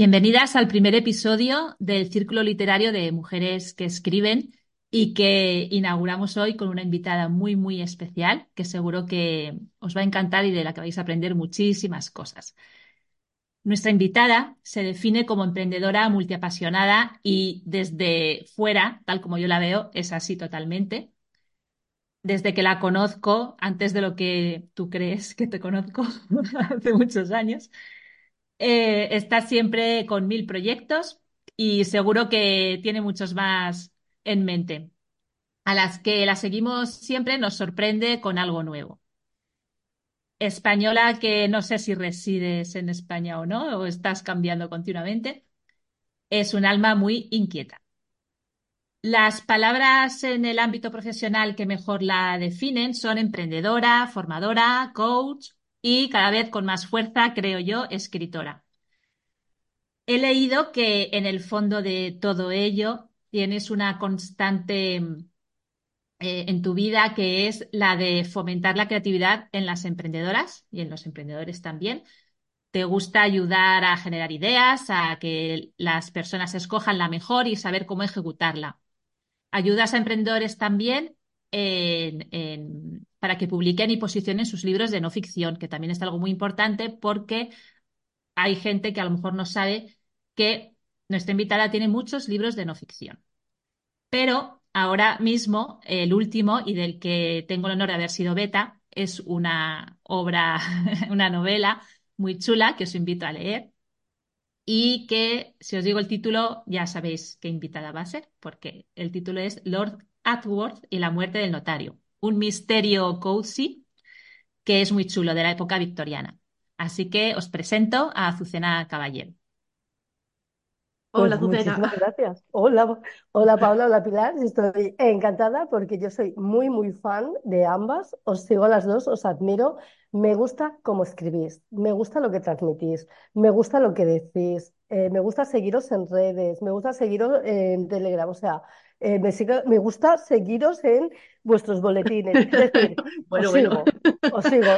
Bienvenidas al primer episodio del Círculo Literario de Mujeres que Escriben y que inauguramos hoy con una invitada muy, muy especial que seguro que os va a encantar y de la que vais a aprender muchísimas cosas. Nuestra invitada se define como emprendedora multiapasionada y desde fuera, tal como yo la veo, es así totalmente. Desde que la conozco, antes de lo que tú crees que te conozco, hace muchos años, eh, está siempre con mil proyectos y seguro que tiene muchos más en mente. A las que la seguimos siempre nos sorprende con algo nuevo. Española que no sé si resides en España o no, o estás cambiando continuamente, es un alma muy inquieta. Las palabras en el ámbito profesional que mejor la definen son emprendedora, formadora, coach, y cada vez con más fuerza, creo yo, escritora. He leído que en el fondo de todo ello tienes una constante eh, en tu vida que es la de fomentar la creatividad en las emprendedoras y en los emprendedores también. Te gusta ayudar a generar ideas, a que las personas escojan la mejor y saber cómo ejecutarla. Ayudas a emprendedores también en, para que publiquen y posicionen sus libros de no ficción, que también es algo muy importante porque hay gente que a lo mejor no sabe que nuestra invitada tiene muchos libros de no ficción. Pero ahora mismo, el último y del que tengo el honor de haber sido beta, es una obra, una novela muy chula que os invito a leer y que, si os digo el título, ya sabéis qué invitada va a ser, porque el título es Lord Atworth y la muerte del notario, un misterio cozy que es muy chulo de la época victoriana. Así que os presento a Azucena Caballero. Hola, pues muchísimas gracias. Hola, hola Paula, hola Pilar. Estoy encantada porque yo soy muy, muy fan de ambas. Os sigo a las dos, os admiro. Me gusta cómo escribís, me gusta lo que transmitís, me gusta lo que decís, eh, me gusta seguiros en redes, me gusta seguiros en Telegram. O sea, eh, me, me gusta seguiros en vuestros boletines. Es decir, bueno, os sigo, os sigo.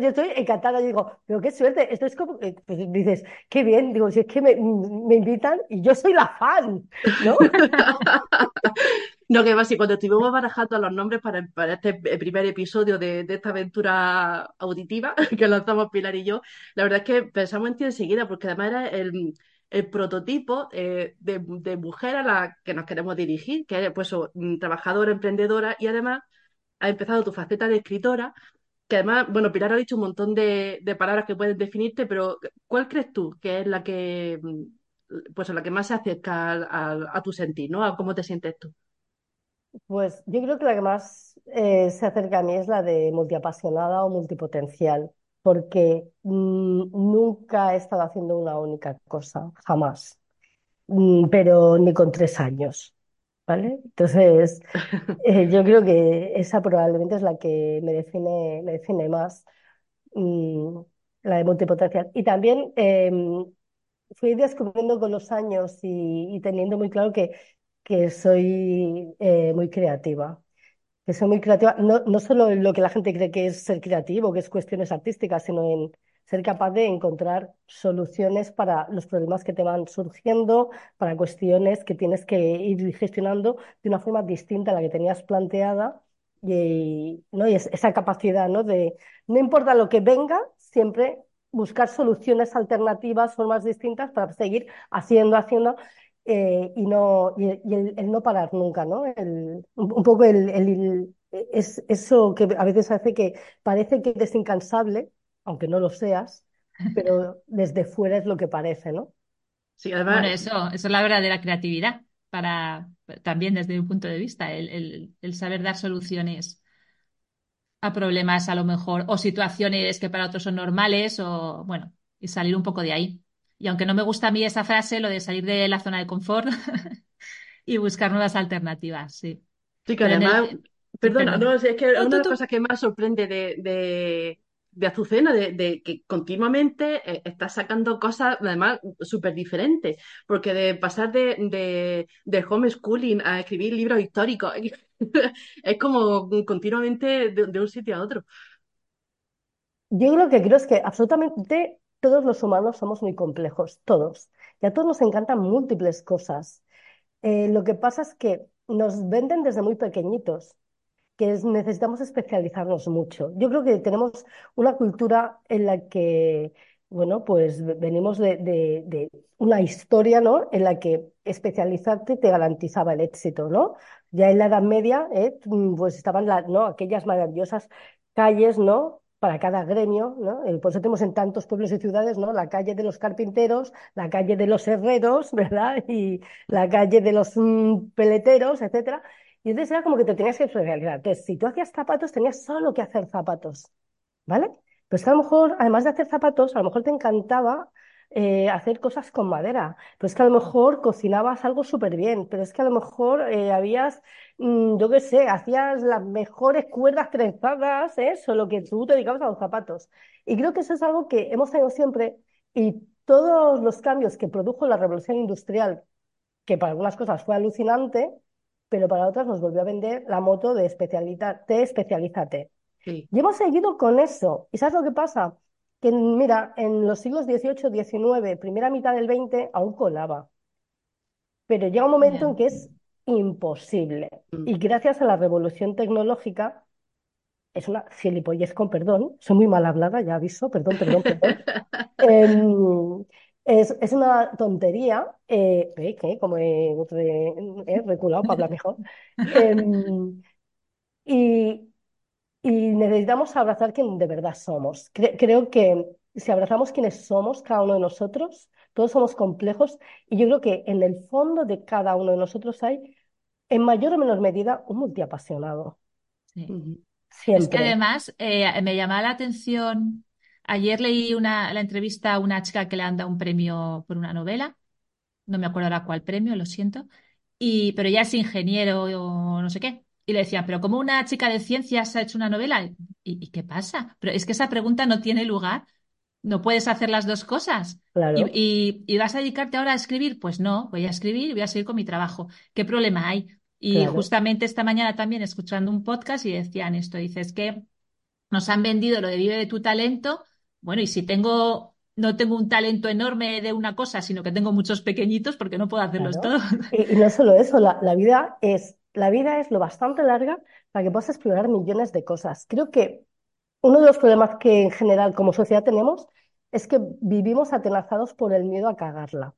yo estoy encantada, yo digo, pero qué suerte, esto es como, pues dices, qué bien, digo, si es que me, me, invitan y yo soy la fan, ¿no? no, que va, si cuando estuvimos barajando los nombres para, para este primer episodio de, de, esta aventura auditiva que lanzamos Pilar y yo, la verdad es que pensamos en ti enseguida, porque además era el el prototipo eh, de, mujer a la que nos queremos dirigir, que es pues, trabajadora, emprendedora y además ha empezado tu faceta de escritora, que además, bueno, Pilar ha dicho un montón de, palabras que pueden definirte, pero ¿cuál crees tú que es la que, mm, pues, la que más se acerca a, tu sentir, ¿no? A cómo te sientes tú. Pues yo creo que la que más eh, se acerca a mí es la de multiapasionada o multipotencial porque nunca he estado haciendo una única cosa, jamás, mm, pero ni con tres años. ¿Vale? Entonces, eh, yo creo que esa probablemente es la que me define, me define más, mm, la de multipotencial. Y también em, fui descubriendo con los años y, teniendo muy claro que, que soy eh, muy creativa que soy muy creativa, no, no solo en lo que la gente cree que es ser creativo, que es cuestiones artísticas, sino en ser capaz de encontrar soluciones para los problemas que te van surgiendo, para cuestiones que tienes que ir gestionando de una forma distinta a la que tenías planteada. Y, ¿no? y esa capacidad ¿no? de, no importa lo que venga, siempre buscar soluciones alternativas, formas distintas para seguir haciendo, haciendo. Eh, y, no, y, el, no parar nunca, ¿no? El, un, poco el, el, es eso que a veces hace que parece que eres incansable, aunque no lo seas, pero desde fuera es lo que parece, ¿no? Sí, además... Bueno, eso, eso es la verdadera creatividad, para, también desde un punto de vista, el, el saber dar soluciones a problemas a lo mejor, o situaciones que para otros son normales, o bueno, y salir un poco de ahí. Y aunque no me gusta a mí esa frase, lo de salir de la zona de confort y buscar nuevas alternativas, sí. Sí, que además, perdona, no, es que una de las cosas que más sorprende de, de, Azucena, de, que continuamente eh, está sacando cosas, además, súper diferentes, porque de pasar de, de, homeschooling a escribir libros históricos, es como continuamente de, un sitio a otro. Yo creo que creo es que absolutamente todos los humanos somos muy complejos, todos. Y a todos nos encantan múltiples cosas. Eh, lo que pasa es que nos venden desde muy pequeñitos que es- necesitamos especializarnos mucho. Yo creo que tenemos una cultura en la que, bueno, pues ve- venimos de, una historia, ¿no? En la que especializarte te garantizaba el éxito, ¿no? Ya en la Edad Media, ¿eh? Pues estaban la- ¿no? aquellas maravillosas calles, ¿no? Para cada gremio, ¿no? Eh, Por eso tenemos en tantos pueblos y ciudades, ¿no? La calle de los carpinteros, la calle de los herreros, ¿verdad? Y la calle de los mm, peleteros, etcétera. Y entonces era como que te tenías que especializar. Entonces, si tú hacías zapatos, tenías solo que hacer zapatos, ¿vale? Pues a lo mejor, además de hacer zapatos, a lo mejor te encantaba eh, hacer cosas con madera. Pero es que a lo mejor cocinabas algo súper bien. Pero es que a lo mejor eh, habías, mm, yo qué sé, hacías las mejores cuerdas trenzadas, ¿eh? Solo que tú te dedicabas a los zapatos. Y creo que eso es algo que hemos tenido siempre. Y todos los cambios que produjo la revolución industrial, que para algunas cosas fue alucinante pero para otras nos volvió a vender la moto de especialízate, especialízate. Sí. Y hemos seguido con eso. ¿Y sabes lo que pasa? Que mira, en los siglos XVIII, XIX, primera mitad del XX, aún colaba. Pero llega un momento en que es imposible. Mm. Y gracias a la revolución tecnológica, es una gilipollez con perdón, soy muy mal hablada, ya aviso, perdón, perdón, perdón. Em, es, es una tontería, eh, eh, que como he he reculado para hablar mejor. Em, y, y necesitamos abrazar quien de verdad somos. Cre- creo que si abrazamos quienes somos, cada uno de nosotros, todos somos complejos, y yo creo que en el fondo de cada uno de nosotros hay, en mayor o menor medida, un multiapasionado. Sí. Es que Siempre. además eh, me llamaba la atención. Ayer leí una, la entrevista a una chica que le han dado un premio por una novela. No me acuerdo ahora cuál premio, lo siento. Y, pero ella es ingeniero o no sé qué. Y le decía, pero como una chica de ciencias ha hecho una novela? ¿Y, y qué pasa? Pero es que esa pregunta no tiene lugar. No puedes hacer las dos cosas. ¿Y, Claro, y- y vas a dedicarte ahora a escribir? Pues no, voy a escribir y voy a seguir con mi trabajo. ¿Qué problema hay? Y claro. justamente esta mañana también escuchando un podcast y decían esto, dices que nos han vendido lo de vive de tu talento. Bueno, y si tengo, no tengo un talento enorme de una cosa, sino que tengo muchos pequeñitos porque no puedo hacerlos Claro. todos. Y, y no solo eso, la, la vida es, la vida es lo bastante larga para que puedas explorar millones de cosas. Creo que uno de los problemas que en general como sociedad tenemos es que vivimos atenazados por el miedo a cagarla,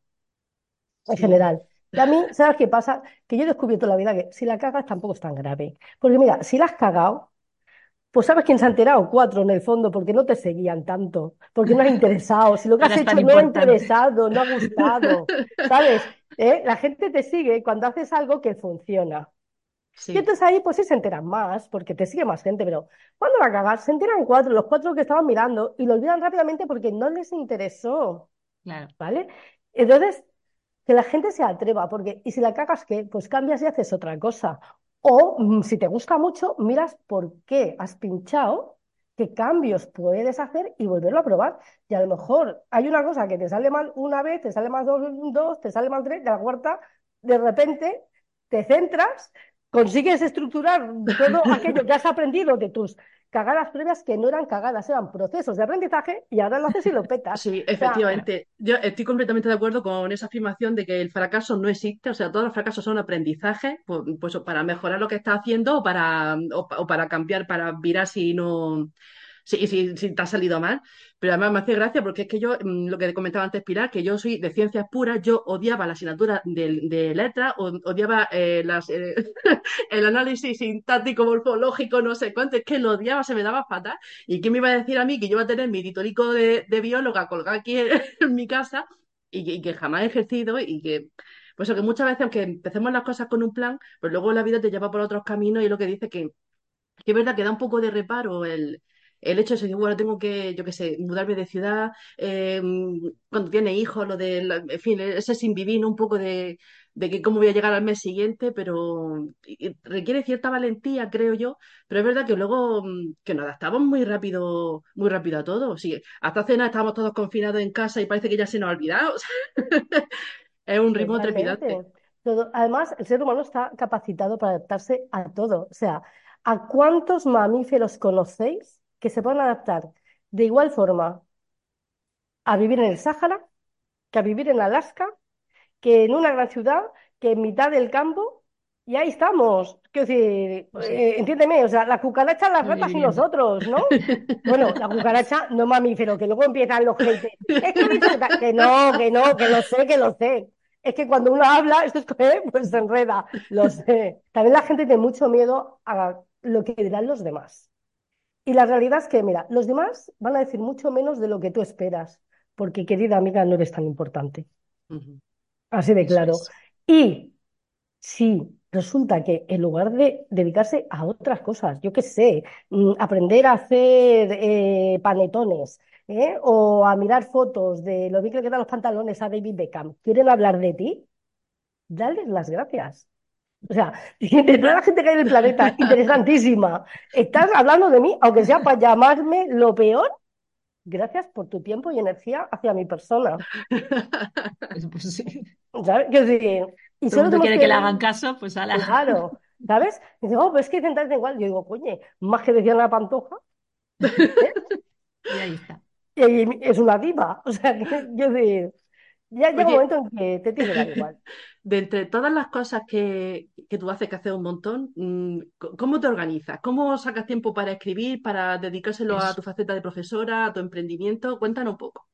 en Sí. general. Y a mí, ¿sabes qué pasa? Que yo he descubierto la vida que si la cagas tampoco es tan grave. Porque mira, si la has cagado, pues ¿sabes quién se ha enterado? Cuatro en el fondo, porque no te seguían tanto, porque no has interesado. Si lo que has hecho no ha interesado, no ha gustado, ¿sabes? ¿Eh? La gente te sigue cuando haces algo que funciona. Y entonces ahí pues sí se enteran más, porque te sigue más gente, pero cuando la cagas, se enteran cuatro, los cuatro que estaban mirando, y lo olvidan rápidamente porque no les interesó, Claro, ¿vale? Entonces, que la gente se atreva, porque, y si la cagas, ¿qué? Pues cambias y haces otra cosa. O mm, si te gusta mucho, miras por qué has pinchado, qué cambios puedes hacer y volverlo a probar. Y a lo mejor hay una cosa que te sale mal una vez, te sale mal dos, dos, te sale mal tres, y a la cuarta, de repente te centras, consigues estructurar todo aquello que has aprendido de tus cagadas previas que no eran cagadas, eran procesos de aprendizaje y ahora lo haces y lo petas. Sí, O sea, efectivamente. Yo estoy completamente de acuerdo con esa afirmación de que el fracaso no existe, o sea, todos los fracasos son aprendizaje, pues, pues para mejorar lo que estás haciendo o para, o, o para cambiar, para virar si no, si, si, si te ha salido mal. Pero además me hace gracia porque es que yo, mm, lo que comentaba antes Pilar, que yo soy de ciencias puras, yo odiaba la asignatura de, de letras, odiaba eh, eh, el análisis sintáctico, morfológico, no sé cuánto, es que lo odiaba, se me daba fatal. ¿Y quién me iba a decir a mí que yo iba a tener mi titolico de, de bióloga colgado aquí en, mi casa y que, jamás he ejercido y que, pues que muchas veces, aunque empecemos las cosas con un plan, pues luego la vida te lleva por otros caminos y lo que dice que, que es verdad que da un poco de reparo el, el hecho de decir, bueno, tengo que, yo qué sé, mudarme de ciudad, eh, cuando tiene hijos, lo de, la- en fin, ese sin vivir. Un poco de, de que cómo voy a llegar al mes siguiente, pero requiere cierta valentía, creo yo, pero es verdad que luego mm, que nos adaptamos muy rápido, muy rápido a todo. Sí, hasta cena estábamos todos confinados en casa y parece que ya se nos ha olvidado. Es un ritmo trepidante. Todo, además, el ser humano está capacitado para adaptarse a todo. O sea, ¿a cuántos mamíferos conocéis que se pueden adaptar de igual forma a vivir en el Sáhara, que a vivir en Alaska, que en una gran ciudad, que en mitad del campo, y ahí estamos. Quiero decir, Pues eh, entiéndeme, o sea, la cucaracha, las ratas y nosotros, ¿no? Bueno, la cucaracha no mamífero, que luego empiezan los haters. Es que, no, que no, que lo sé, que lo sé. Es que cuando uno habla, esto es pues se enreda, lo sé. También la gente tiene mucho miedo a lo que dirán los demás. Y la realidad es que, mira, los demás van a decir mucho menos de lo que tú esperas, porque querida amiga, no eres tan importante. Así de claro. es. Y si resulta que en lugar de dedicarse a otras cosas, yo qué sé, mm, aprender a hacer eh, panetones, ¿eh? O a mirar fotos de lo bien que le quedan los pantalones a David Beckham, quieren hablar de ti, dales las gracias. O sea, de toda la gente que hay en el planeta, interesantísima, estás hablando de mí, aunque sea para llamarme lo peor, gracias por tu tiempo y energía hacia mi persona. Pues, pues sí. ¿Sabes? Quiero decir, y solo quiere que... que le hagan caso, pues ala. Claro, ¿sabes? Y dice, oh, pero es que y igual. Yo digo, coño, más que decía la pantoja, ¿eh? Y ahí está. Y es una diva. O sea, que yo decir, ya llega un momento en que te tiene que dar igual. de entre todas las cosas que, que tú haces, que haces un montón, mm, ¿cómo te organizas? ¿Cómo sacas tiempo para escribir, para dedicárselo a tu faceta de profesora, a tu emprendimiento? Cuéntanos un poco.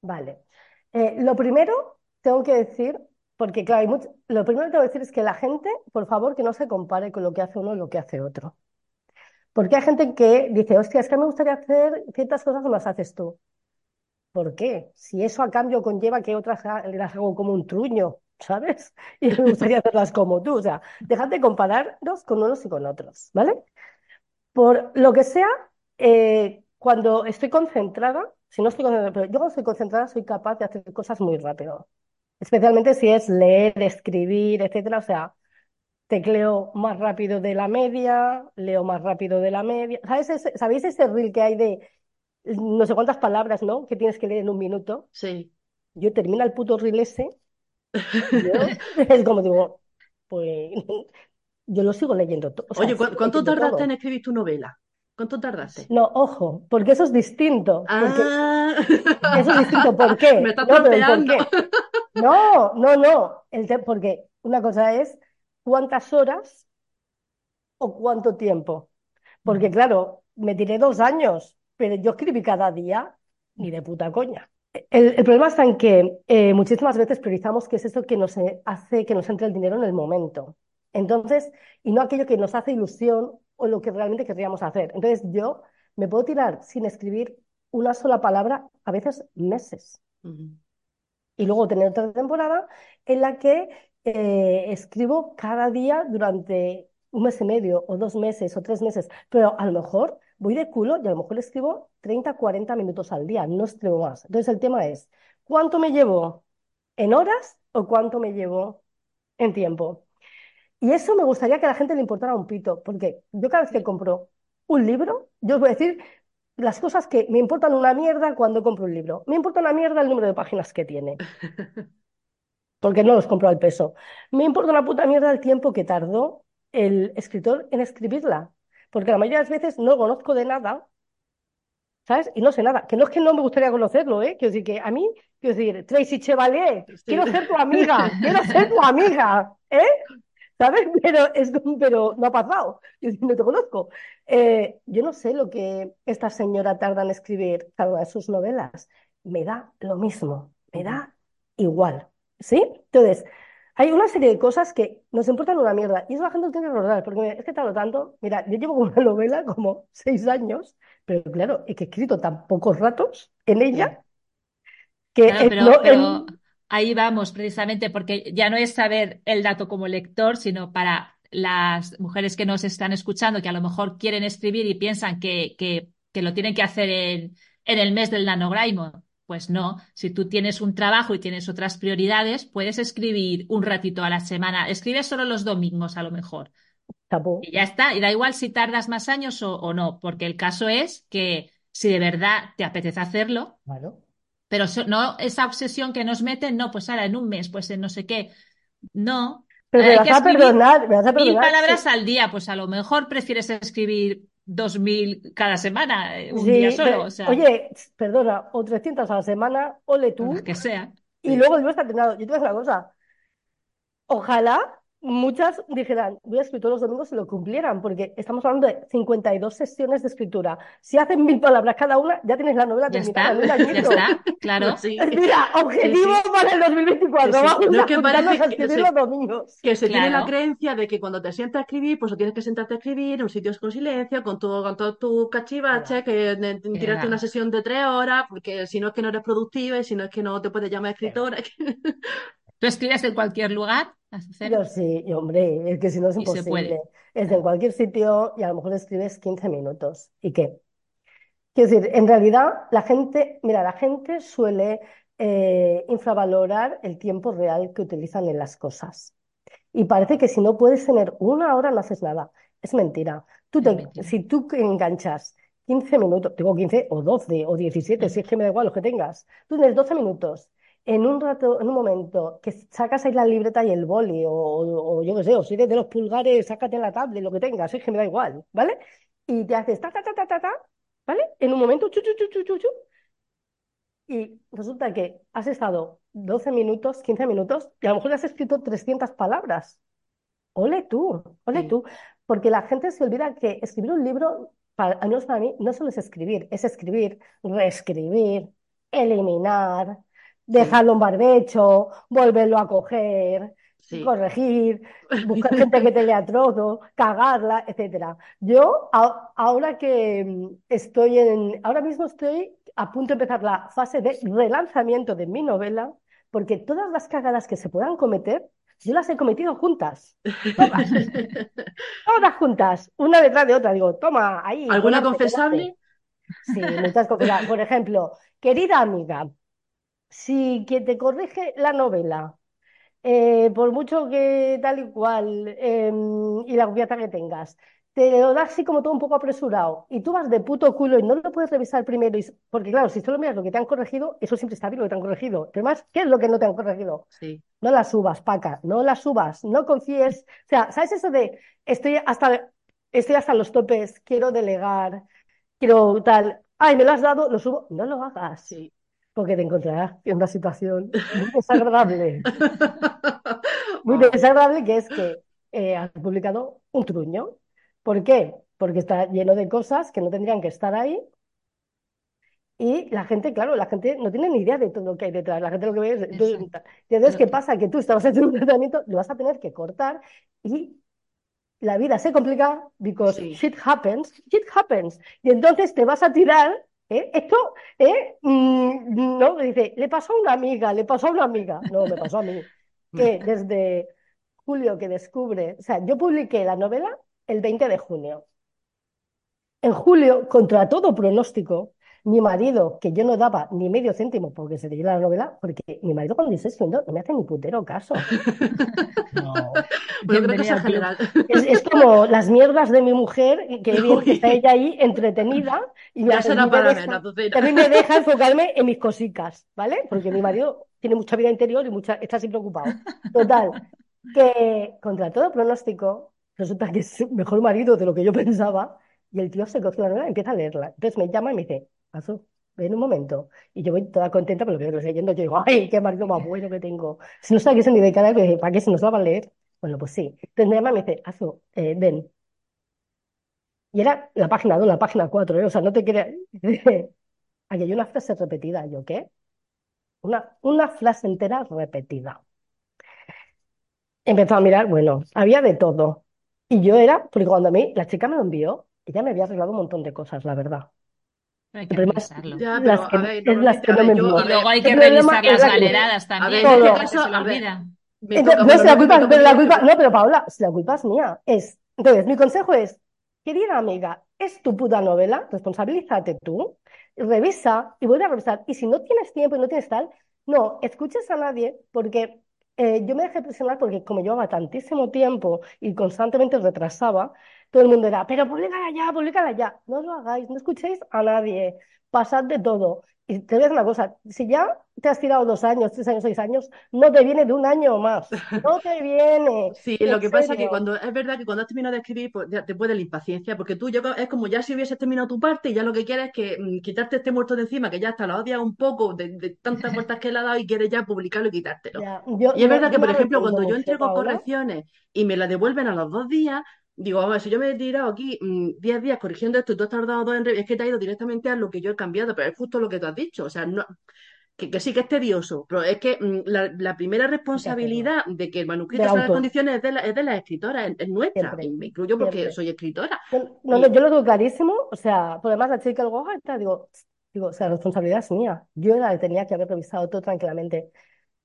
Vale. Eh, lo primero, tengo que decir, porque claro, hay mucho- lo primero que tengo que decir es que la gente, por favor, que no se compare con lo que hace uno y lo que hace otro. Porque hay gente que dice, hostia, es que me gustaría hacer ciertas cosas como las haces tú. ¿Por qué? Si eso a cambio conlleva que otras las hago como un truño, ¿sabes? Y me gustaría hacerlas como tú. O sea, dejad de compararnos con unos y con otros, ¿vale? Por lo que sea, eh, cuando estoy concentrada, si no estoy concentrada, pero yo cuando estoy concentrada soy capaz de hacer cosas muy rápido. Especialmente si es leer, escribir, etcétera. O sea, tecleo más rápido de la media, leo más rápido de la media. ¿Sabes ese- ¿sabéis ese reel que hay de no sé cuántas palabras, ¿no? Que tienes que leer en un minuto? Sí. Yo termino el puto reel ese, yo es como digo, pues yo lo sigo leyendo todo, sea, Oye, ¿cu- sigo ¿cuánto tardaste todo. en escribir tu novela? ¿Cuánto tardaste? No, ojo, porque eso es distinto, porque Ah, eso es distinto, ¿por me qué? No, ¿el por trampeando. qué? No, no, no, el te- porque una cosa es cuántas horas o cuánto tiempo. Porque claro, me tiré dos años, pero yo escribí cada día ni de puta coña. El, el problema está en que eh, muchísimas veces priorizamos qué es eso que nos eh, hace que nos entre el dinero en el momento. Entonces, y no aquello que nos hace ilusión o lo que realmente querríamos hacer. Entonces, yo me puedo tirar sin escribir una sola palabra, a veces meses. Y luego tener otra temporada en la que eh, escribo cada día durante un mes y medio, o dos meses, o tres meses. Pero a lo mejor voy de culo y a lo mejor escribo 30, 40 minutos al día, no escribo más. Entonces el tema es, ¿cuánto me llevo en horas o cuánto me llevo en tiempo? Y eso me gustaría que a la gente le importara un pito, porque yo cada vez que compro un libro, yo os voy a decir las cosas que me importan una mierda cuando compro un libro. Me importa una mierda el número de páginas que tiene, porque no los compro al peso. Me importa una puta mierda el tiempo que tardó el escritor en escribirla, porque la mayoría de las veces no conozco de nada, ¿sabes? Y no sé nada. Que no es que no me gustaría conocerlo, ¿eh? Quiero decir que a mí, quiero decir, Tracy Chevalier, Sí. quiero ser tu amiga, quiero ser tu amiga, ¿eh? ¿Sabes? Pero, es, pero no ha pasado. Yo no te conozco. Eh, yo no sé lo que esta señora tarda en escribir cada una de sus novelas. Me da lo mismo, me da igual. ¿Sí? Entonces, hay una serie de cosas que nos importan una mierda. Y eso la gente lo tiene que recordar, porque mira, es que tardo tanto. Mira, yo llevo con una novela como seis años, pero claro, es que he escrito tan pocos ratos en ella que Claro, pero, no- pero ahí vamos precisamente porque ya no es saber el dato como lector, sino para las mujeres que nos están escuchando, que a lo mejor quieren escribir y piensan que, que, que lo tienen que hacer en, en el mes del NaNoWriMo. Pues no, si tú tienes un trabajo y tienes otras prioridades, puedes escribir un ratito a la semana. Escribes solo los domingos a lo mejor. Y ya está. Y da igual si tardas más años o, o no, porque el caso es que si de verdad te apetece hacerlo, Claro. pero so- no esa obsesión que nos meten, no, pues ahora en un mes, pues en no sé qué. No, Pero me vas a perdonar, me vas a mil palabras sí. al día, pues a lo mejor prefieres escribir 2.000 cada semana, eh, un Sí, día solo, pero, o sea, oye, perdona, o 300 a la semana, ole lo tú, que sea. y Sí. luego el está entrenado. Yo te voy a decir una cosa, ojalá muchas dijeran, voy a escribir todos los domingos y lo cumplieran, porque estamos hablando de 52 sesiones de escritura. Si hacen mil palabras cada una, ya tienes la novela Ya terminada está, ya está, claro. Sí. Mira, objetivo Sí, sí. para el 2024, Sí, sí. vamos No, a que parece a escribir los domingos. Que se tiene la creencia de que cuando te sientas a escribir, pues tienes que sentarte a escribir en un sitio con silencio, con todo, con todo tu cachivache, que tirarte una sesión de tres horas, porque si no es que no eres productiva y si no es que no te puedes llamar escritora. Tú escribes en cualquier lugar? Yo sí, y hombre, es que si no es Y imposible. Es en cualquier sitio y a lo mejor escribes 15 minutos. ¿Y qué? Quiero decir, en realidad la gente, mira, la gente suele eh, infravalorar el tiempo real que utilizan en las cosas. Y parece que si no puedes tener una hora no haces nada. Es mentira. Tú Es te- mentira. si tú enganchas 15 minutos, digo 15 o 12 o 17, si es que me da igual lo que tengas, tú tienes 12 minutos en un rato, en un momento que sacas ahí la libreta y el boli o, o- o yo qué sé, o si eres de los pulgares, sácate la tablet, lo que tengas, es que me da igual, ¿vale? Y te haces ta, ta, ta, ta, ta, ta, ¿vale? En un momento, chu, chu, chu, chu, chu, chu, y resulta que has estado 12 minutos, 15 minutos, y a lo mejor has escrito 300 palabras. Ole tú, ole Sí. tú. Porque la gente se olvida que escribir un libro, para, al menos para mí, no solo es escribir, es escribir, reescribir, eliminar, dejarlo en barbecho, volverlo a coger, Sí. corregir, buscar gente que te lea trozo, cagarla, etcétera. Yo, a- ahora que mm, estoy en, ahora mismo estoy a punto de empezar la fase de relanzamiento de mi novela, porque todas las cagadas que se puedan cometer, yo las he cometido juntas, todas, todas juntas, una detrás de otra. Digo, toma, ahí, ¿Alguna confesable? Sí, muchas cosas. Por ejemplo, querida amiga, si quien te corrige la novela eh, por mucho que tal y cual, em, y la confianza que tengas, te lo da así como todo un poco apresurado, y tú vas de puto culo y no lo puedes revisar primero, y porque claro, si solo miras lo que te han corregido, eso siempre está bien lo que te han corregido. Pero más, ¿qué es lo que no te han corregido? Sí. No la subas, Paca, no la subas, no confíes. O sea, ¿sabes eso de estoy hasta, estoy hasta los topes, quiero delegar, quiero tal, ay, me lo has dado, lo subo? No lo hagas, Sí. Porque te encontrarás en una situación muy desagradable muy desagradable que es que eh, has publicado un truño. ¿Por qué? Porque está lleno de cosas que no tendrían que estar ahí y la gente, claro, la gente no tiene ni idea de todo lo que hay detrás. La gente lo que ve es... Entonces, Exacto. entonces, ¿qué pasa? Que tú estabas haciendo un tratamiento, lo vas a tener que cortar y la vida se complica because Sí. shit happens, shit happens. Y entonces te vas a tirar, ¿eh? Esto, ¿eh? Mm, no, dice, le pasó a una amiga, le pasó a una amiga. No, me pasó a mí. Que desde julio que descubre, o sea, yo publiqué la novela el 20 de junio. En julio, contra todo pronóstico, mi marido, que yo no daba ni medio céntimo porque se leyera la novela, porque mi marido cuando dice escribiendo no me hace ni putero caso. No. Bueno, creo que es general. Como las mierdas de mi mujer, que bien que está ella ahí entretenida y me, Ya será me para deja- también me deja enfocarme en mis cositas, ¿vale? Porque mi marido tiene mucha vida interior y mucha, está así preocupado. Total, que contra todo pronóstico, resulta que es mejor marido de lo que yo pensaba y el tío se coge la novela y empieza a leerla. Entonces me llama y me dice, Azu, ven un momento. Y yo voy toda contenta, pero lo que estoy leyendo, yo digo, ¡ay, qué marido más bueno que tengo! Si no sabe que se ni de cara, ¿para qué se nos va a leer? Bueno, pues sí. Entonces me llama y me dice, Azu, eh, ven. Y era la página 2, la página 4, ¿eh? O sea, no te creas. Aquí hay una frase repetida. ¿Yo qué? Una, una frase entera repetida. Empezó a mirar, bueno, había de todo. Y yo era, porque cuando a mí la chica me lo envió, ella me había arreglado un montón de cosas, la verdad. Hay El que problema es revisarlo. Ya, las pero que, a ver, es las que no me yo- Y luego hay que revisar es las la que- galeradas a también, ver, en este caso, se a ver, Entonces, no, si la pero culpa, pero- no, pero Paola, si la culpa es mía, es, entonces mi consejo es, querida amiga, es tu puta novela, responsabilízate tú, revisa y vuelve a revisar, y si no tienes tiempo y no tienes tal, no escuches a nadie, porque eh, yo me dejé presionar porque como llevaba tantísimo tiempo y constantemente retrasaba, todo el mundo era, pero públicala ya, públicala ya, no lo hagáis, no escuchéis a nadie, pasad de todo. Y te voy a decir una cosa, si ya te has tirado dos años, tres años, seis años, no te viene de un año más. No te viene. Sí, lo que pasa es que cuando es verdad que cuando has terminado de escribir, pues te puede la impaciencia, porque tú yo, es como ya si hubieses terminado tu parte y ya lo que quieres es que mm, quitarte este muerto de encima, que ya hasta lo odias un poco de, de tantas vueltas que le ha dado y quieres ya publicarlo y quitártelo. Ya, yo, Y es verdad que, por ejemplo, cuando yo entrego correcciones y me las devuelven a los dos días, digo, vamos, si yo me he tirado aquí mm, 10 días corrigiendo esto y tú has tardado dos en... Es que te ha ido directamente a lo que yo he cambiado, pero es justo lo que tú has dicho. O sea, no, que, que sí que es tedioso, pero es que mm, la, la primera responsabilidad de que el Del manuscrito salga en autor, condiciones es de la, es de la escritora, es, es nuestra, y me incluyo porque siempre. soy escritora. No, no, Y yo lo tengo clarísimo, o sea, por además la chica "Ay, tal", digo, digo, o sea, la responsabilidad es mía. Yo era la que tenía que haber revisado todo tranquilamente.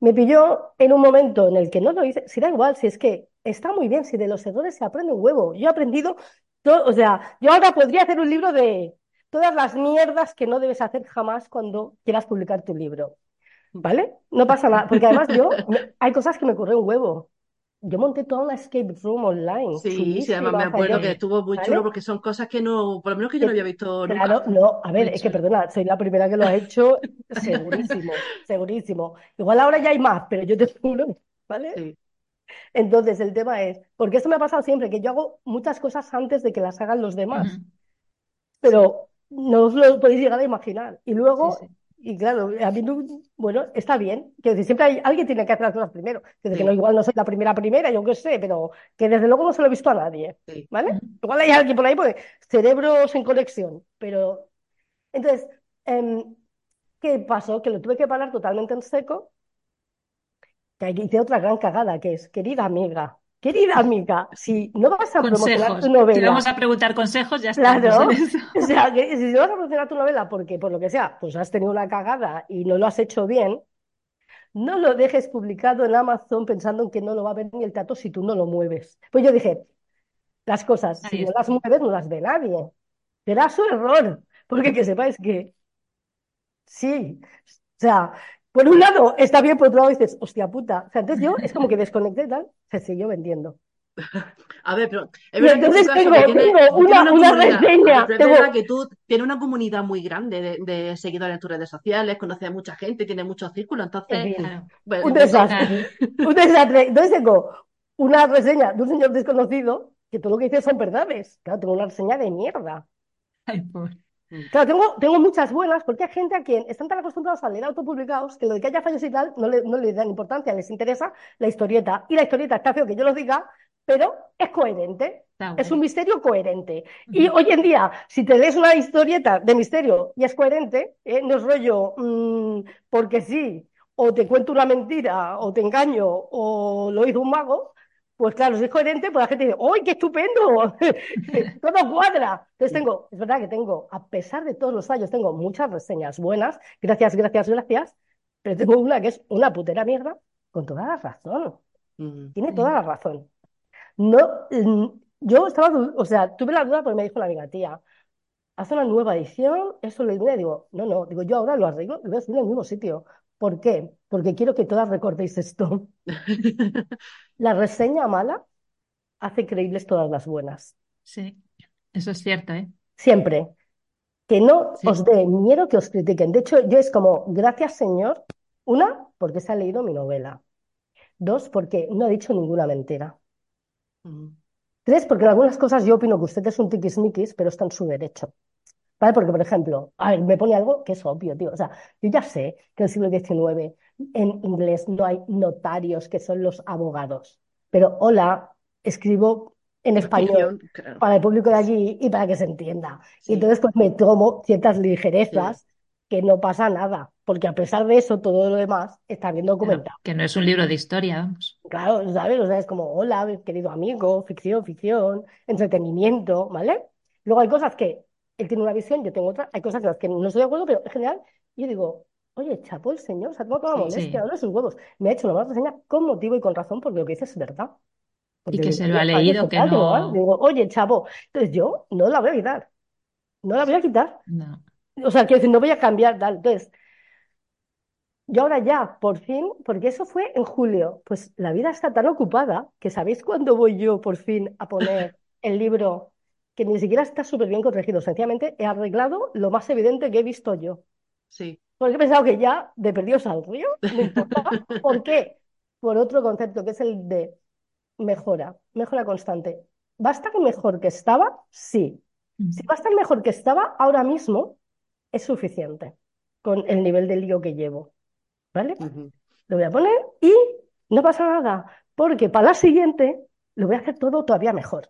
Me pilló en un momento en el que no lo hice, si da igual, si es que está muy bien, si de los errores se aprende un huevo. Yo he aprendido todo, o sea, yo ahora podría hacer un libro de todas las mierdas que no debes hacer jamás cuando quieras publicar tu libro, ¿vale? No pasa nada, porque además yo, hay cosas que me ocurren un huevo. Yo monté toda una escape room online, sí, sí, además me acuerdo que estuvo muy chulo porque son cosas que no, por lo menos que yo no había visto nunca. Claro, no, a ver, es que perdona, soy la primera que lo ha hecho, segurísimo, segurísimo. Igual ahora ya hay más, pero yo te juro, ¿vale? Sí, Entonces el tema es, porque esto me ha pasado siempre, que yo hago muchas cosas antes de que las hagan los demás, pero no os lo podéis llegar a imaginar. Y luego, sí. y claro, a mí, no- bueno, está bien, que decir, siempre hay, alguien tiene que hacer las cosas primero, que decir, que no, igual no soy la primera primera, yo qué sé, pero que desde luego no se lo he visto a nadie. ¿vale? Igual hay alguien por ahí, porque cerebros en conexión, pero entonces... em, ¿Qué pasó? Que lo tuve que parar totalmente en seco, que hice otra gran cagada, que es, querida amiga, querida amiga, si no vas a promocionar tu Consejos. Te novela, vamos a preguntar consejos, ya en claro, o sea, que si no vas a promocionar tu novela porque por lo que sea, pues has tenido una cagada y no lo has hecho bien, no lo dejes publicado en Amazon pensando en que no lo va a ver ni el tato si tú no lo mueves. Pues yo dije, las cosas, si no las está. mueves, no las ve nadie. Será su error, porque que sepáis que Sí, o sea, por un lado está bien, por otro lado dices, hostia puta. O sea, entonces yo es como que desconecté y tal, se siguió vendiendo. A ver, pero tu entonces tengo, tengo una, una una ver, reseña, pero es tengo, verdad que tú tienes una comunidad muy grande de, de seguidores en tus redes sociales, conoces a mucha gente, tienes muchos círculos, en entonces, Claro. bueno, un yo qué sé. desastre, un desastre. Entonces tengo una reseña de un señor desconocido que todo lo que dice son verdades. Claro, tengo una reseña de mierda. Ay, pobre. Mm, Claro, tengo, tengo muchas buenas porque hay gente a quien están tan acostumbrados a leer autopublicados que lo de que haya fallos y tal no le, no le dan importancia, les interesa la historieta. Y la historieta está feo que yo lo diga, pero es coherente. Es un misterio coherente. Y hoy en día, si te lees una historieta de misterio y es coherente, ¿eh? No es rollo mm, porque sí, o te cuento una mentira, o te engaño, o lo hizo un mago, pues claro, si es coherente, pues la gente dice, ¡ay, qué estupendo! Todo cuadra. Entonces tengo, es verdad que tengo, a pesar de todos los fallos, tengo muchas reseñas buenas, gracias, gracias, gracias, pero tengo una que es una putera mierda, con toda la razón. Mm. Tiene toda la razón. No, mm, yo estaba, o sea, tuve la duda porque me dijo una amiga, tía, haz una nueva edición, eso le digo, digo, no, no, digo, yo ahora lo arreglo y voy a subir en el mismo sitio. ¿Por qué? Porque quiero que todas recordéis esto. La reseña mala hace creíbles todas las buenas. Sí, eso es cierto, ¿eh? Siempre. Que no Sí. os dé miedo que os critiquen. De hecho, yo es como, gracias, Señor. Una, porque se ha leído mi novela. Dos, porque no ha dicho ninguna mentira. Mm. Tres, porque en algunas cosas yo opino que usted es un tiquismiquis, pero está en su derecho. ¿Vale? Porque, por ejemplo, a ver, me pone algo que es obvio, tío. O sea, yo ya sé que en el siglo XIX en inglés no hay notarios que son los abogados. Pero hola, escribo en español claro. para el público de allí y para que se entienda. Y entonces, pues me tomo ciertas sí, ligerezas que no pasa nada, porque a pesar de eso, todo lo demás está bien Claro, documentado. que no es un libro de historia, vamos. Claro, ¿sabes? O sea, es como, hola, querido amigo, ficción, ficción, entretenimiento, ¿vale? Luego hay cosas que él tiene una visión, yo tengo otra, hay cosas en las que no estoy de acuerdo, pero en general yo digo, oye, chapo el señor, se ha tomado toda la molestia, Sí. ahora sus huevos. Me ha hecho una mala reseña con motivo y con razón, porque lo que dice es verdad. Y que se lo ha leído, que no. Digo, oye, chavo, entonces yo no la voy a quitar, no la voy a quitar. No. O sea, quiero decir, no voy a cambiar tal. Entonces, yo ahora ya, por fin, porque eso fue en julio, pues la vida está tan ocupada que ¿sabéis cuándo voy yo por fin a poner el libro que ni siquiera está súper bien corregido? Sencillamente he arreglado lo más evidente que he visto yo. sí. Porque he pensado que ya de perdidos al río, no importa. ¿Por qué? Por otro concepto, que es el de mejora, mejora constante. ¿Va a estar mejor que estaba? Sí. Si va a estar mejor que estaba ahora mismo, es suficiente con el nivel de lío que llevo. ¿Vale? Lo voy a poner y no pasa nada, porque para la siguiente lo voy a hacer todo todavía mejor.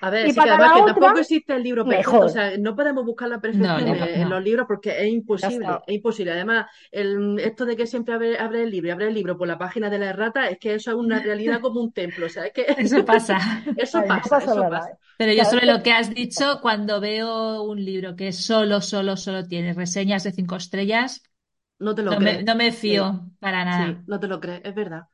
A ver, Y sí que para además la que otra, tampoco existe el libro perfecto, mejor. o sea, no podemos buscar la No, perfección no, en, los libros porque es imposible, es imposible. Además, el, esto de que siempre abre, abre el libro y abre el libro por la página de la errata, es que eso es una realidad como un templo, o sea, es que Eso pasa. eso pasa, pasa eso pasa. Pero yo sobre lo que- has dicho, cuando veo un libro que solo, solo, solo tiene reseñas de cinco estrellas, No te lo no me, crees. no me Sí, fío para sí, nada. no te lo crees, es verdad.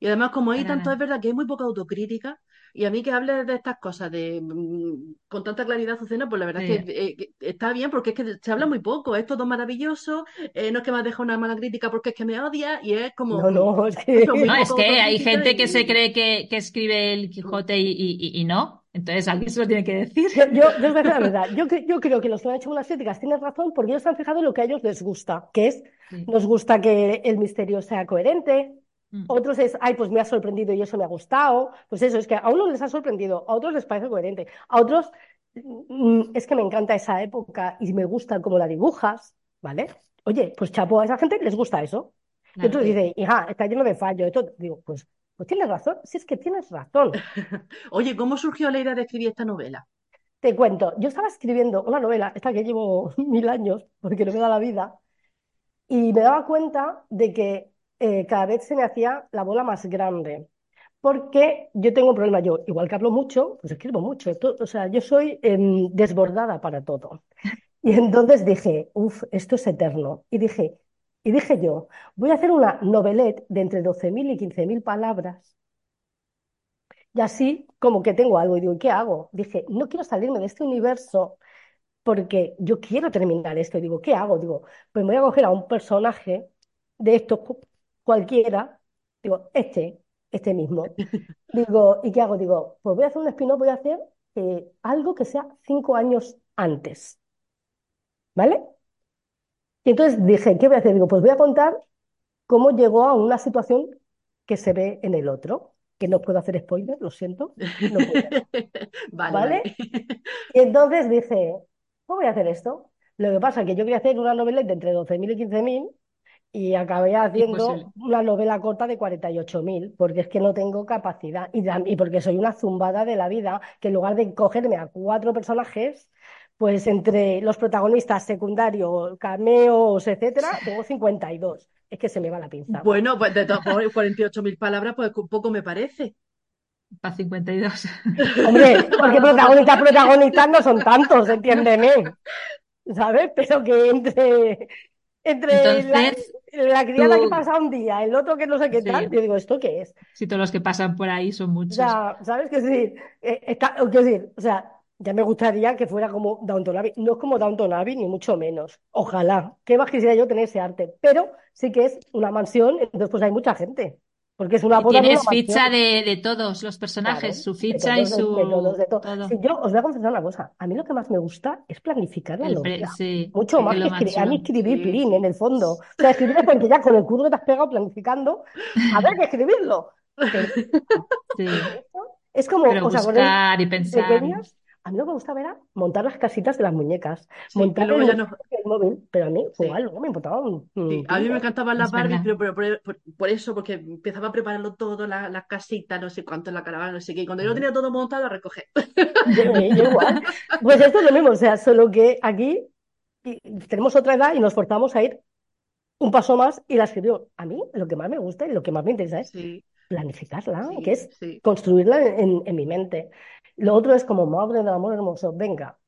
Y además, como hay Para tanto, nada. es verdad que hay muy poca autocrítica, y a mí que hables de estas cosas de, mm, con tanta claridad, Azucena, pues la verdad es que, eh, que está bien, porque es que se habla muy poco, es todo maravilloso, eh, no es que me has dejado una mala crítica porque es que me odia, y es como, No, no, es que... No, es poca que hay gente que se cree que, que escribe el Quijote y, y- y- y no. Entonces alguien se lo tiene que decir. Yo, yo, yo la verdad, yo, yo creo que los que han hecho unas críticas tienen razón porque ellos se han fijado en lo que a ellos les gusta, que es, Sí. nos gusta que el misterio sea coherente. Otros es, ay, pues me ha sorprendido y eso me ha gustado, pues eso, es que a unos les ha sorprendido, a otros les parece coherente, a otros mm, es que me encanta esa época y me gusta cómo la dibujas, ¿vale? Oye, pues chapo, a esa gente les gusta eso. Y otros dicen, hija, está lleno de fallos, esto, digo, pues, pues tienes razón, si es que tienes razón. Oye, ¿cómo surgió la idea de escribir esta novela? Te cuento, yo estaba escribiendo una novela, esta que llevo mil años, porque no me da la vida, y me daba cuenta de que eh, cada vez se me hacía la bola más grande, porque yo tengo un problema, yo igual que hablo mucho, pues escribo mucho, to- o sea, yo soy em, desbordada para todo. Y entonces dije, uff, esto es eterno. Y dije, y dije yo, voy a hacer una novelette de entre 12.000 y 15.000 palabras y así como que tengo algo y digo, ¿y qué hago? Dije, no quiero salirme de este universo porque yo quiero terminar esto. Y digo, ¿qué hago? Digo, pues me voy a coger a un personaje de estos cualquiera. Digo, este, este mismo. Digo, ¿y qué hago? Digo, pues voy a hacer un spin-off, voy a hacer eh, algo que sea cinco años antes. ¿Vale? Y entonces dije, ¿qué voy a hacer? Digo, pues voy a contar cómo llegó a una situación que se ve en el otro. Que no puedo hacer spoiler, lo siento. No puedo. Vale. Y entonces dije, pues voy a hacer esto. Lo que pasa es que yo quería hacer una novela de entre 12.000 y 15.000 y acabé haciendo Imposible. una novela corta de 48.000 porque es que no tengo capacidad y porque soy una zumbada de la vida que en lugar de cogerme a cuatro personajes, pues entre los protagonistas secundarios, cameos, etcétera, tengo 52. Es que se me va la pinza. Bueno, pues de todas formas, 48.000 palabras, pues un poco me parece. Para 52. Hombre, porque protagonistas, protagonistas no son tantos, entiéndeme. ¿Sabes? Pero que entre, entre la, Entonces, la criada tú- que pasa un día, el otro que no sé qué Sí. tal, yo digo, ¿esto qué es? si todos los que pasan por ahí son O muchos. sea, ¿sabes qué decir? Eh, está, quiero decir, o sea, ya me gustaría que fuera como Downton Abbey. No es como Downton Abbey, ni mucho menos. Ojalá. Qué más quisiera yo tener ese arte. Pero sí que es una mansión, entonces pues hay mucha gente. Porque es una Y tienes ficha de, de todos los personajes, Claro, su ficha y todos, su de todos, de todo. todo. Sí, yo os voy a confesar una cosa. A mí lo que más me gusta es planificar la pre- novela. sí, Mucho más que escribir. A mí escribir Sí, plin, en el fondo. O sea, escribir es porque ya con el curro que te has pegado planificando, habrá que escribirlo. Pero Sí. es como, Pero ¿os acordáis? buscar y pensar. pequeñas, a mí lo que me gustaba era montar las casitas de las muñecas, Sí, montar luego el ya no. del móvil, pero a mí, Sí. igual, luego me importaba un, un Sí, a mí me encantaban las Es Barbies, pero, pero por, por- por eso, porque empezaba a prepararlo todo, la- las casitas, no sé cuánto, la caravana, no sé qué, y cuando yo lo tenía todo montado, a recoger. Yo, yo igual. Pues esto es lo mismo, o sea, solo que aquí tenemos otra edad y nos forzamos a ir un paso más y la escribió. A mí lo que más me gusta y lo que más me interesa es planificarla, que es construirla en, en mi mente. Lo otro es como, madre del amor hermoso, venga.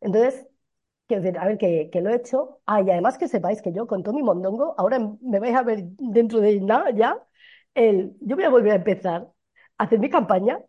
Entonces, quiero decir, a ver, que, lo he hecho. Ah, y además que sepáis que yo con Tommy Mondongo, ahora me vais a ver dentro de nada ya, el, yo voy a volver a empezar a hacer mi campaña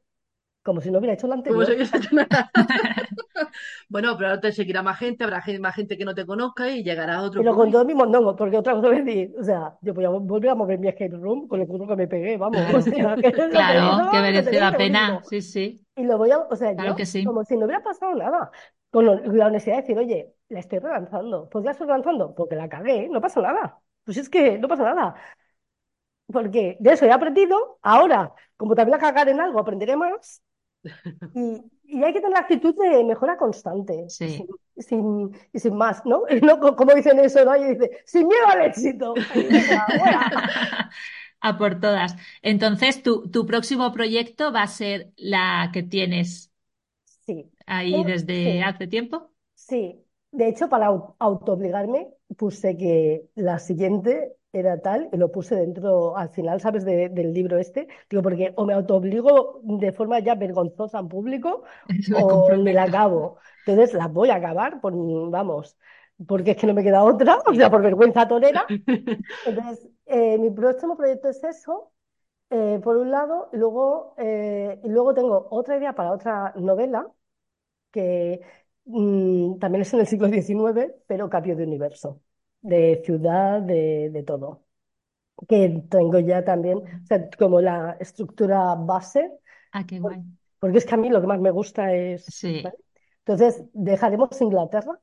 como si no hubiera hecho la Como si anterior. hubiese hecho nada. Bueno, pero ahora te seguirá más gente, habrá más gente que no te conozca y llegará a otro Pero con público. Tommy Mondongo, porque otra cosa es decir, o sea, yo voy a volver a mover mi escape room con el curro que me pegué, vamos, o sea, que Claro, que merece la pena. Sí, sí, Y lo voy a, o sea, claro yo, que sí. como si no hubiera pasado nada, con lo- la honestidad de decir, oye, la estoy relanzando. ¿Por qué la estoy relanzando? Porque la cagué, no pasa nada. Pues es que no pasa nada. Porque de eso he aprendido. Ahora, como también a cagar en algo, aprenderé más. Y, y hay que tener la actitud de mejora constante, Sí. sin, sin- y sin más, ¿no? No co- como dicen eso, ¿no? Y dice, sin miedo al éxito. A por todas. Entonces, tu, tu próximo proyecto va a ser la que tienes Sí, ahí desde sí. hace tiempo. Sí, de hecho, para au- autoobligarme, puse que la siguiente era tal y lo puse dentro, al final, ¿sabes? de- del libro este. Digo, porque o me autoobligo de forma ya vergonzosa en público Me o me la acabo. Entonces, la voy a acabar, por, vamos, porque es que no me queda otra, o sea, por vergüenza torera. Entonces, eh, mi próximo proyecto es eso, eh, por un lado, luego, eh, luego tengo otra idea para otra novela que mm, también es en el siglo XIX, pero cambio de universo, de ciudad, de, de todo. Que tengo ya también, o sea, como la estructura base, Ah, qué por- guay. porque es que a mí lo que más me gusta es, Sí. ¿vale? Entonces, dejaremos Inglaterra,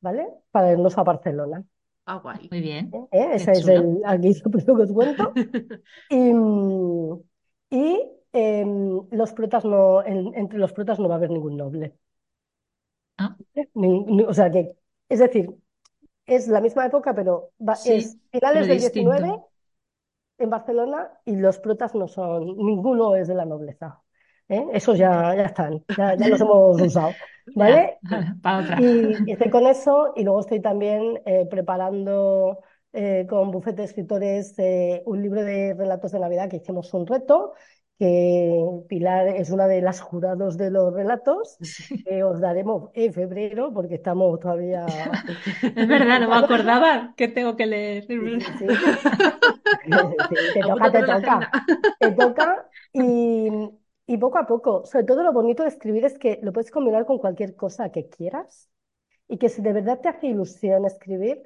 ¿vale? Para irnos a Barcelona. Ah, guay. Muy bien. ¿eh? Qué Ese es chulo. el, aquí lo primero que os cuento. Y, mm, y em, los protas no, en- entre los protas no va a haber ningún noble. Ah, ¿eh? Ni- ni- o sea que, es decir, es la misma época, pero va- sí, es finales del 19 distinto. en Barcelona y los protas no son, ninguno es de la nobleza. ¿eh? Esos ya, ya están, ya, ya los hemos usado, ¿vale? Y, y estoy con eso y luego estoy también eh, preparando eh, con Bufete de Escritores eh, un libro de relatos de Navidad que hicimos un reto, que Pilar es una de las jurados de los relatos, que os daremos en febrero porque estamos todavía... Es verdad, no me acordaba que tengo que leer. Sí, sí, te toca, te toca. Te toca y, y poco a poco. Sobre todo lo bonito de escribir es que lo puedes combinar con cualquier cosa que quieras y que si de verdad te hace ilusión escribir,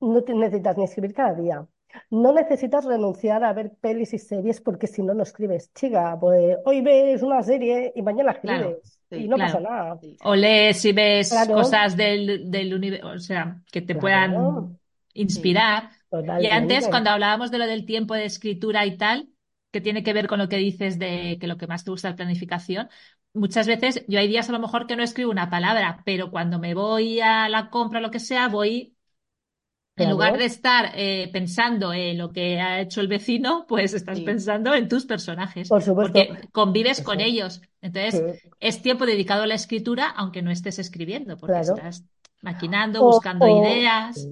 no te necesitas ni escribir cada día. No necesitas renunciar a ver pelis y series porque si no, no escribes. Chica, pues hoy ves una serie y mañana Claro, escribes y no pasa nada. O lees y ves Claro, cosas del, del universo, o sea, que te puedan Sí. inspirar. Y antes, cuando hablábamos de lo del tiempo de escritura y tal, que tiene que ver con lo que dices de que lo que más te gusta es planificación, muchas veces yo hay días a lo mejor que no escribo una palabra, pero cuando me voy a la compra o lo que sea, voy, en lugar de estar eh, pensando en lo que ha hecho el vecino, pues estás Sí. pensando en tus personajes, por supuesto. porque convives con ellos. Entonces, Sí, es tiempo dedicado a la escritura, aunque no estés escribiendo, porque claro. estás maquinando, O, buscando o, ideas.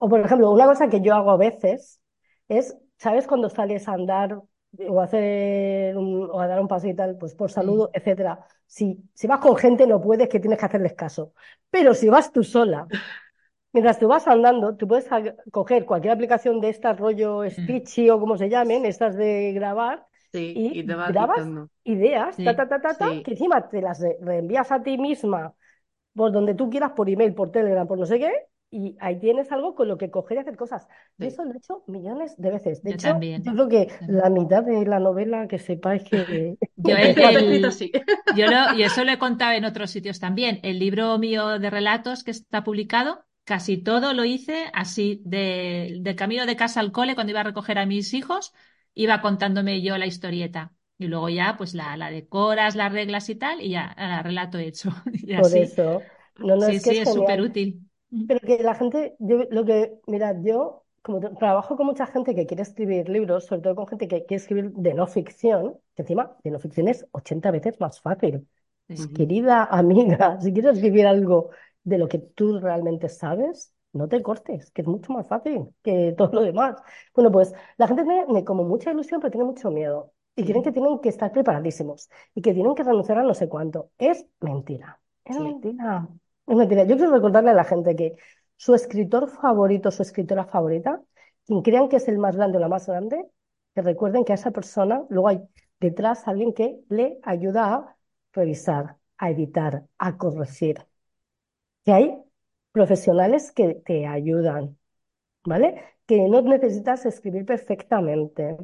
O, por ejemplo, una cosa que yo hago a veces es, ¿sabes? Cuando sales a andar o a hacer un- o a dar un paseo y tal, pues por Sí, salud, etcétera. Si, si vas con gente no puedes, que tienes que hacerles caso. Pero si vas tú sola, mientras tú vas andando, tú puedes coger cualquier aplicación de estas, rollo sí, Stitchy o como se llamen, estas de grabar, Sí, y y te vas grabas ideas, ta, sí. ta, ta, ta, ta, Sí, que encima te las re- reenvías a ti misma por donde tú quieras, por email, por Telegram, por no sé qué, y ahí tienes algo con lo que coger y hacer cosas. Yo eso lo he hecho millones de veces. De Yo hecho, también. yo creo que también. la mitad de la novela que sepáis que... Yo El el, yo lo, y eso lo he contado en otros sitios también. El libro mío de relatos que está publicado, casi todo lo hice así, de, de camino de casa al cole, cuando iba a recoger a mis hijos, iba contándome yo la historieta. Y luego ya, pues la, la decoras, las reglas y tal, y ya, el relato hecho. Y Por así. eso. No, no, Sí, es que sí, es súper útil. Pero que la gente, yo lo que, mirad, yo como tra- trabajo con mucha gente que quiere escribir libros, sobre todo con gente que quiere escribir de no ficción, que encima de no ficción es 80 veces más fácil. Sí. Querida amiga, si quieres escribir algo de lo que tú realmente sabes, no te cortes, que es mucho más fácil que todo lo demás. Bueno, pues la gente tiene como mucha ilusión, pero tiene mucho miedo. Y creen que tienen que estar preparadísimos y que tienen que renunciar a no sé cuánto. Es mentira. Es sí. mentira. Es mentira. Yo quiero recordarle a la gente que su escritor favorito, su escritora favorita, quien crean que es el más grande o la más grande, que recuerden que a esa persona luego hay detrás alguien que le ayuda a revisar, a editar, a corregir. Que hay profesionales que te ayudan, ¿vale? Que no necesitas escribir perfectamente.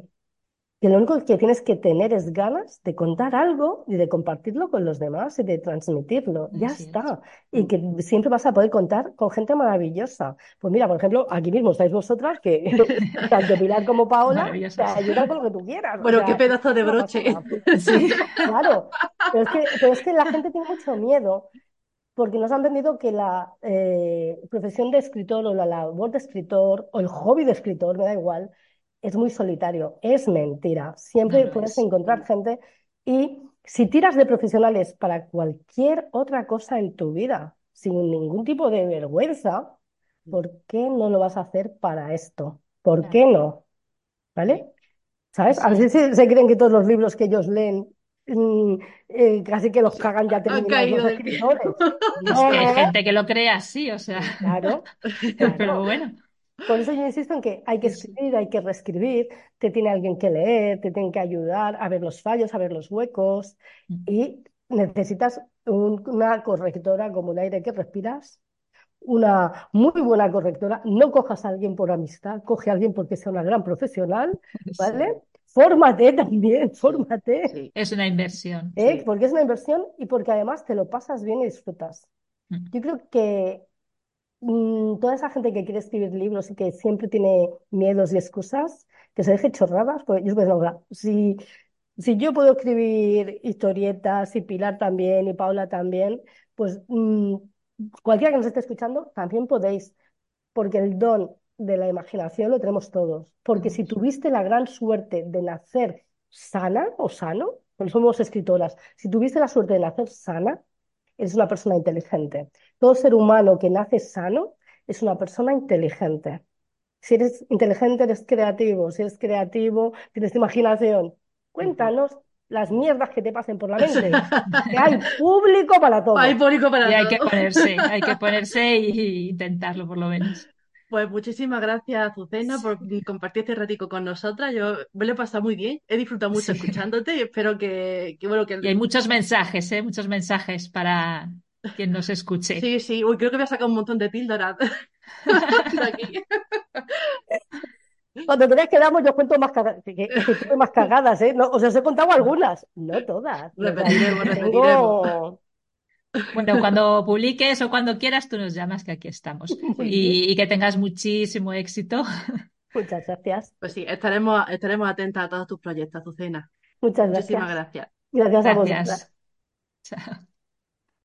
que lo único que tienes que tener es ganas de contar algo y de compartirlo con los demás y de transmitirlo. Ya es. está. Y que siempre vas a poder contar con gente maravillosa. Pues mira, por ejemplo, aquí mismo estáis vosotras que tanto Pilar como Paola te ayudan con lo que tú quieras. O Bueno, sea, qué pedazo de broche. Sí. Claro, pero es que, pero es que la gente tiene mucho miedo porque nos han vendido que la eh, profesión de escritor o la labor de escritor o el hobby de escritor, me da igual, es muy solitario. Es mentira. Siempre No puedes es. encontrar gente y si tiras de profesionales para cualquier otra cosa en tu vida, sin ningún tipo de vergüenza, ¿por qué no lo vas a hacer para esto? ¿Por Claro. qué no? ¿Vale? ¿Sabes? A veces se creen que todos los libros que ellos leen mm, eh, casi que los cagan ya terminados los escritores. Es No, que hay no, gente que lo cree así, o sea, claro, pero bueno, Por eso yo insisto en que hay que escribir, hay que reescribir, te tiene alguien que leer, te tienen que ayudar a ver los fallos, a ver los huecos Mm. y necesitas un- una correctora como el aire que respiras, una muy buena correctora. No cojas a alguien por amistad, coge a alguien porque sea una gran profesional, Sí. Fórmate también, fórmate, Sí, Es una inversión. ¿eh? sí. Porque es una inversión y porque además te lo pasas bien y disfrutas. Mm. Yo creo que mm, toda esa gente que quiere escribir libros y que siempre tiene miedos y excusas, que se deje chorradas, pues yo os voy a hablar. Si, si yo puedo escribir historietas y Pilar también y Paula también, pues mm, cualquiera que nos esté escuchando también podéis, porque el don de la imaginación lo tenemos todos. Porque si tuviste la gran suerte de nacer sana o sano, no somos escritoras, si tuviste la suerte de nacer sana, eres una persona inteligente. Todo ser humano que nace sano es una persona inteligente. Si eres inteligente, eres creativo. Si eres creativo, tienes imaginación. Cuéntanos las mierdas que te pasen por la mente. Que hay público para Hay todo. público para Y hay que todo. ponerse, hay que ponerse y intentarlo por lo menos. Pues muchísimas gracias, Azucena, por compartir este ratico con nosotras. Yo me lo he pasado muy bien, he disfrutado mucho Sí. escuchándote y espero que, que, bueno, que Y hay muchos mensajes, ¿eh? Muchos mensajes para quien nos escuche. sí, sí, uy, creo que voy a sacar un montón de píldoras de aquí. Cuando queráis quedamos, yo cuento más, caga- que, que- que tuve más cagadas, ¿eh? No, o sea, os he contado algunas, no todas. Repetiremos, repetiremos. tengo... Bueno, cuando publiques o cuando quieras, tú nos llamas, que aquí estamos. Muy bien. Y, y que tengas muchísimo éxito. Muchas gracias. Pues sí, estaremos, estaremos atentas a todos tus proyectos, Azucena. Muchas Muchísimas gracias. gracias. Gracias a vosotras. Gracias. Chao.